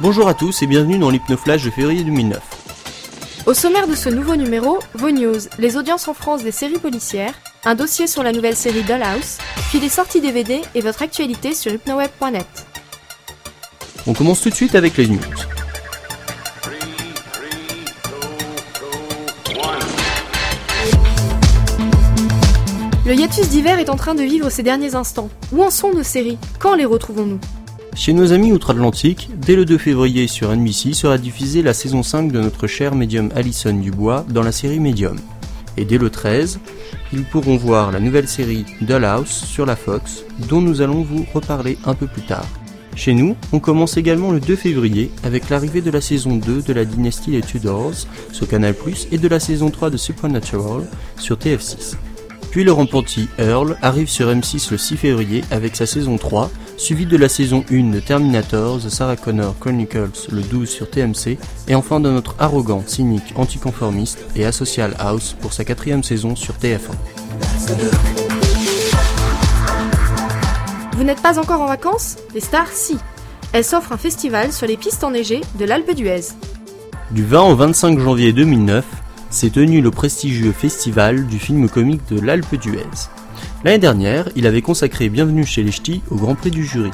Bonjour à tous et bienvenue dans l'Hypnoflash de février 2009. Au sommaire de ce nouveau numéro, vos news, les audiences en France des séries policières, un dossier sur la nouvelle série Dollhouse, puis les sorties DVD et votre actualité sur hypnoweb.net. On commence tout de suite avec les news. Le hiatus d'hiver est en train de vivre ses derniers instants. Où en sont nos séries? Quand les retrouvons-nous? Chez nos amis outre-Atlantique, dès le 2 février sur NBC sera diffusée la saison 5 de notre cher médium Alison Dubois dans la série Medium. Et dès le 13, ils pourront voir la nouvelle série Dollhouse sur la Fox, dont nous allons vous reparler un peu plus tard. Chez nous, on commence également le 2 février avec l'arrivée de la saison 2 de la dynastie Les Tudors sur Canal+, et de la saison 3 de Supernatural sur TF6. Puis le repenti Earl arrive sur M6 le 6 février avec sa saison 3, suivie de la saison 1 de Terminator, The Sarah Connor Chronicles le 12 sur TMC, et enfin de notre arrogant, cynique, anticonformiste et asocial House pour sa quatrième saison sur TF1. Vous n'êtes pas encore en vacances? Les stars, si. Elles s'offrent un festival sur les pistes enneigées de l'Alpe d'Huez. Du 20 au 25 janvier 2009, s'est tenu le prestigieux festival du film comique de l'Alpe d'Huez. L'année dernière, il avait consacré Bienvenue chez les Ch'tis au Grand Prix du jury.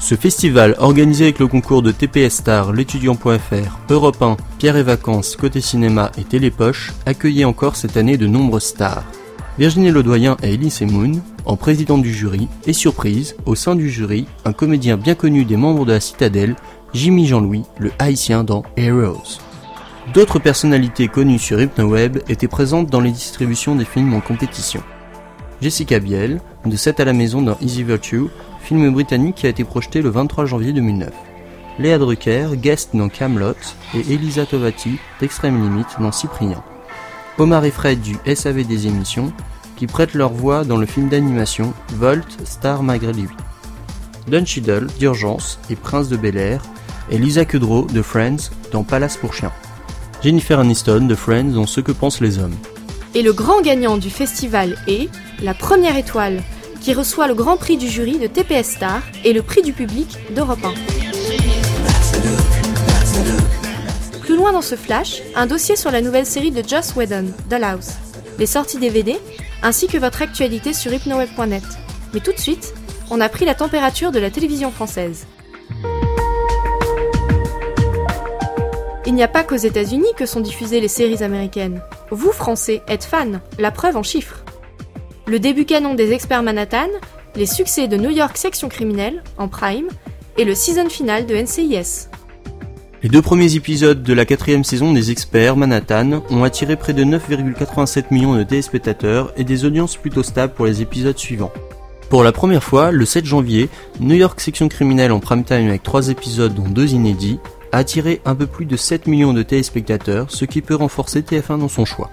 Ce festival, organisé avec le concours de TPS Star, l'étudiant.fr, Europe 1, Pierre et Vacances, Côté Cinéma et Télépoche, accueillait encore cette année de nombreuses stars. Virginie Ledoyen et Elise Moon, en présidente du jury, et surprise, au sein du jury, un comédien bien connu des membres de la Citadelle, Jimmy Jean-Louis, le haïtien dans Heroes. D'autres personnalités connues sur HypnoWeb étaient présentes dans les distributions des films en compétition. Jessica Biel, de 7 à la maison dans Easy Virtue, film britannique qui a été projeté le 23 janvier 2009. Léa Drucker, guest dans Camelot, et Elisa Tovati, d'Extrême Limite dans Cyprien. Omar et Fred du SAV des émissions, qui prêtent leur voix dans le film d'animation Volt, Star malgré lui. Don d'Urgence, et Prince de Bel Air, et Lisa Kudrow de Friends dans Palace pour chiens. Jennifer Aniston de Friends dans Ce que pensent les hommes. Et le grand gagnant du festival est la première étoile, qui reçoit le grand prix du jury de TPS Star et le prix du public d'Europe 1. Plus loin dans ce flash, un dossier sur la nouvelle série de Joss Whedon, Dollhouse, les sorties DVD, ainsi que votre actualité sur hypnoweb.net. Mais tout de suite, on a pris la température de la télévision française. Il n'y a pas qu'aux États-Unis que sont diffusées les séries américaines. Vous, Français, êtes fans, la preuve en chiffres. Le début canon des experts Manhattan, les succès de New York Section Criminelle, en prime, et le season final de NCIS. Les deux premiers épisodes de la quatrième saison des experts Manhattan ont attiré près de 9,87 millions de téléspectateurs et des audiences plutôt stables pour les épisodes suivants. Pour la première fois, le 7 janvier, New York Section Criminelle en prime time avec trois épisodes dont deux inédits a attiré un peu plus de 7 millions de téléspectateurs, ce qui peut renforcer TF1 dans son choix.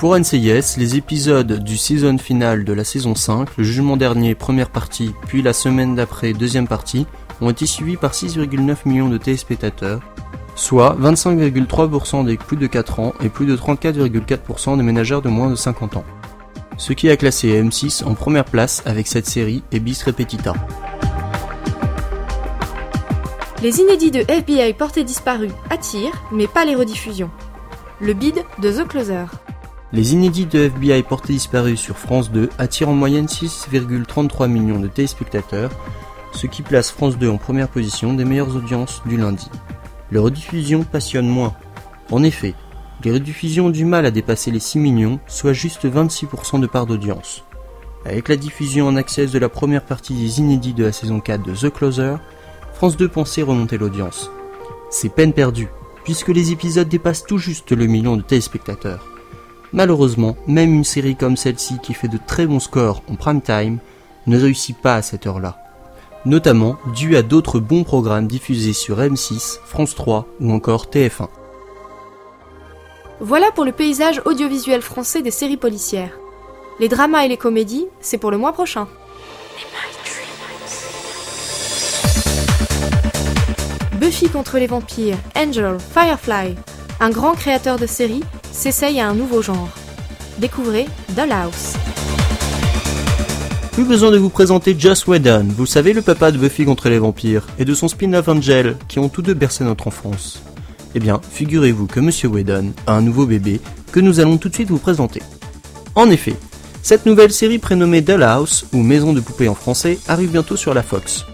Pour NCIS, les épisodes du season final de la saison 5, le jugement dernier première partie, puis la semaine d'après deuxième partie, ont été suivis par 6,9 millions de téléspectateurs, soit 25,3% des plus de 4 ans et plus de 34,4% des ménagères de moins de 50 ans. Ce qui a classé M6 en première place avec cette série et bis repetita. Les inédits de FBI portés disparus attirent, mais pas les rediffusions. Le bid de The Closer. Les inédits de FBI portés disparus sur France 2 attirent en moyenne 6,33 millions de téléspectateurs, ce qui place France 2 en première position des meilleures audiences du lundi. Les rediffusions passionnent moins. En effet, les rediffusions ont du mal à dépasser les 6 millions, soit juste 26% de part d'audience. Avec la diffusion en accès de la première partie des inédits de la saison 4 de The Closer, France 2 pensait remonter l'audience. C'est peine perdue, puisque les épisodes dépassent tout juste le million de téléspectateurs. Malheureusement, même une série comme celle-ci qui fait de très bons scores en prime time ne réussit pas à cette heure-là. Notamment dû à d'autres bons programmes diffusés sur M6, France 3 ou encore TF1. Voilà pour le paysage audiovisuel français des séries policières. Les dramas et les comédies, c'est pour le mois prochain. Buffy contre les vampires, Angel, Firefly, un grand créateur de séries s'essaye à un nouveau genre. Découvrez Dollhouse. Plus besoin de vous présenter Joss Whedon, vous savez le papa de Buffy contre les vampires, et de son spin-off Angel, qui ont tous deux bercé notre enfance. Eh bien, figurez-vous que Monsieur Whedon a un nouveau bébé que nous allons tout de suite vous présenter. En effet, cette nouvelle série prénommée Dollhouse, ou Maison de poupées en français, arrive bientôt sur la Fox.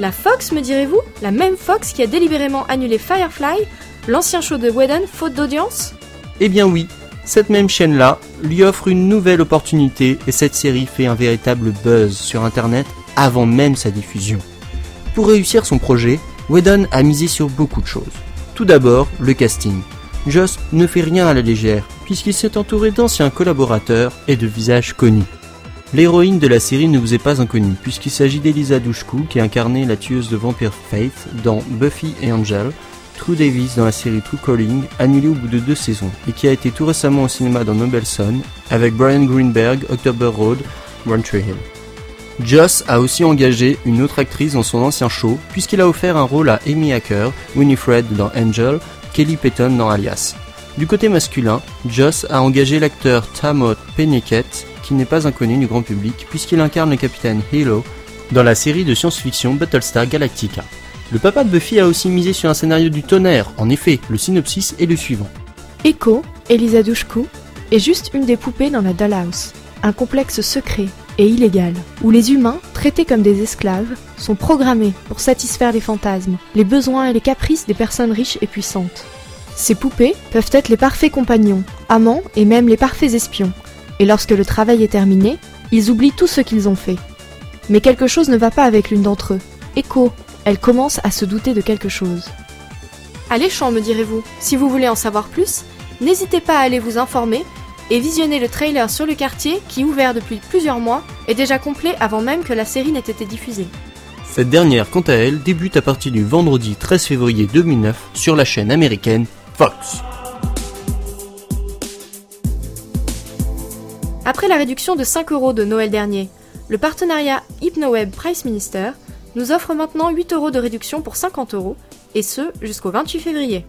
La Fox, me direz-vous La même Fox qui a délibérément annulé Firefly, l'ancien show de Whedon, faute d'audience Eh bien oui, cette même chaîne-là lui offre une nouvelle opportunité et cette série fait un véritable buzz sur internet avant même sa diffusion. Pour réussir son projet, Whedon a misé sur beaucoup de choses. Tout d'abord, le casting. Joss ne fait rien à la légère, puisqu'il s'est entouré d'anciens collaborateurs et de visages connus. L'héroïne de la série ne vous est pas inconnue, puisqu'il s'agit d'Elisa Dushku, qui incarnait la tueuse de vampires Faith dans Buffy et Angel, True Davis dans la série True Calling, annulée au bout de deux saisons, et qui a été tout récemment au cinéma dans Noble Son, avec Brian Greenberg, October Road, One Tree Hill. Joss a aussi engagé une autre actrice dans son ancien show, puisqu'il a offert un rôle à Amy Hacker, Winifred dans Angel, Kelly Payton dans Alias. Du côté masculin, Joss a engagé l'acteur Tamot Penniket, qui n'est pas inconnu du grand public, puisqu'il incarne le capitaine Halo dans la série de science-fiction Battlestar Galactica. Le papa de Buffy a aussi misé sur un scénario du tonnerre, en effet, le synopsis est le suivant. Echo, Elisa Dushku, est juste une des poupées dans la Dollhouse, un complexe secret et illégal, où les humains, traités comme des esclaves, sont programmés pour satisfaire les fantasmes, les besoins et les caprices des personnes riches et puissantes. Ces poupées peuvent être les parfaits compagnons, amants et même les parfaits espions, et lorsque le travail est terminé, ils oublient tout ce qu'ils ont fait. Mais quelque chose ne va pas avec l'une d'entre eux. Echo, elle commence à se douter de quelque chose. Alléchant, me direz-vous. Si vous voulez en savoir plus, n'hésitez pas à aller vous informer et visionner le trailer sur le quartier qui, ouvert depuis plusieurs mois, est déjà complet avant même que la série n'ait été diffusée. Cette dernière, quant à elle, débute à partir du vendredi 13 février 2009 sur la chaîne américaine Fox. Après la réduction de 5 euros de Noël dernier, le partenariat HypnoWeb Price Minister nous offre maintenant 8 euros de réduction pour 50 euros, et ce jusqu'au 28 février.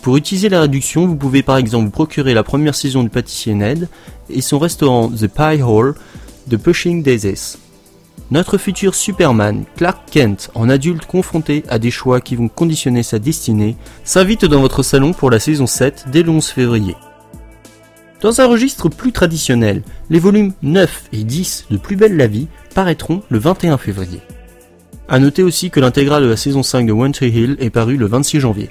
Pour utiliser la réduction, vous pouvez par exemple procurer la première saison du pâtissier Ned et son restaurant The Pie Hall de Pushing Daisies. Notre futur Superman, Clark Kent, en adulte confronté à des choix qui vont conditionner sa destinée, s'invite dans votre salon pour la saison 7 dès le 11 février. Dans un registre plus traditionnel, les volumes 9 et 10 de Plus belle la vie paraîtront le 21 février. A noter aussi que l'intégrale de la saison 5 de One Tree Hill est parue le 26 janvier.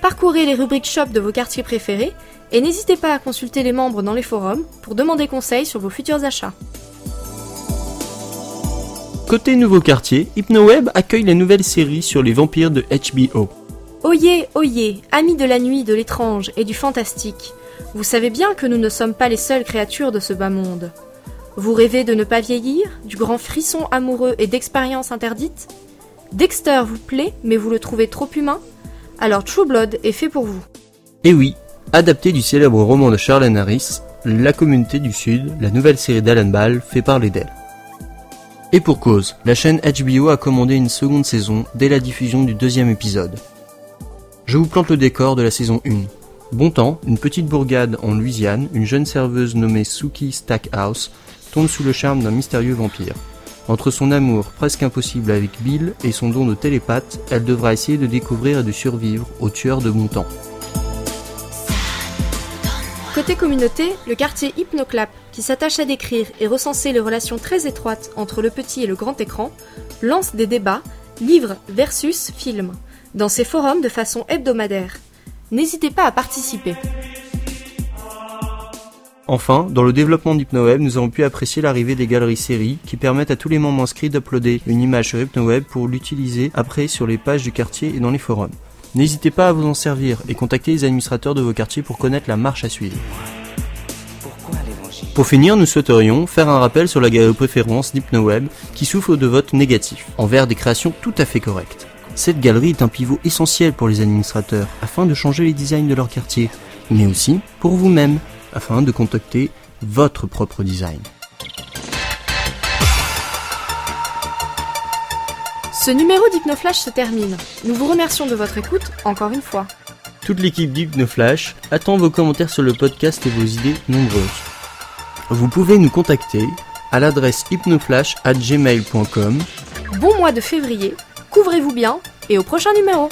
Parcourez les rubriques shop de vos quartiers préférés et n'hésitez pas à consulter les membres dans les forums pour demander conseil sur vos futurs achats. Côté nouveau quartier, HypnoWeb accueille la nouvelle série sur les vampires de HBO. Oyez, oyez, amis de la nuit, de l'étrange et du fantastique, vous savez bien que nous ne sommes pas les seules créatures de ce bas monde. Vous rêvez de ne pas vieillir, du grand frisson amoureux et d'expériences interdites? Dexter vous plaît, mais vous le trouvez trop humain? Alors True Blood est fait pour vous. Et oui, adapté du célèbre roman de Charlene Harris, La communauté du Sud, la nouvelle série d'Alan Ball fait parler d'elle. Et pour cause, la chaîne HBO a commandé une seconde saison dès la diffusion du deuxième épisode. Je vous plante le décor de la saison 1. Bon temps, une petite bourgade en Louisiane, une jeune serveuse nommée Suki Stackhouse tombe sous le charme d'un mystérieux vampire. Entre son amour presque impossible avec Bill et son don de télépathe, elle devra essayer de découvrir et de survivre au tueur de bon temps. Côté communauté, le quartier Hypnoclap, qui s'attache à décrire et recenser les relations très étroites entre le petit et le grand écran, lance des débats, livres versus films, dans ses forums de façon hebdomadaire. N'hésitez pas à participer. Enfin, dans le développement d'HypnoWeb, nous avons pu apprécier l'arrivée des galeries séries qui permettent à tous les membres inscrits d'uploader une image sur HypnoWeb pour l'utiliser après sur les pages du quartier et dans les forums. N'hésitez pas à vous en servir et contactez les administrateurs de vos quartiers pour connaître la marche à suivre. Pour finir, nous souhaiterions faire un rappel sur la galerie préférence d'HypnoWeb qui souffre de votes négatifs envers des créations tout à fait correctes. Cette galerie est un pivot essentiel pour les administrateurs afin de changer les designs de leur quartier, mais aussi pour vous-même afin de contacter votre propre design. Ce numéro d'Hypnoflash se termine. Nous vous remercions de votre écoute encore une fois. Toute l'équipe d'Hypnoflash attend vos commentaires sur le podcast et vos idées nombreuses. Vous pouvez nous contacter à l'adresse hypnoflash@gmail.com. Bon mois de février, couvrez-vous bien et au prochain numéro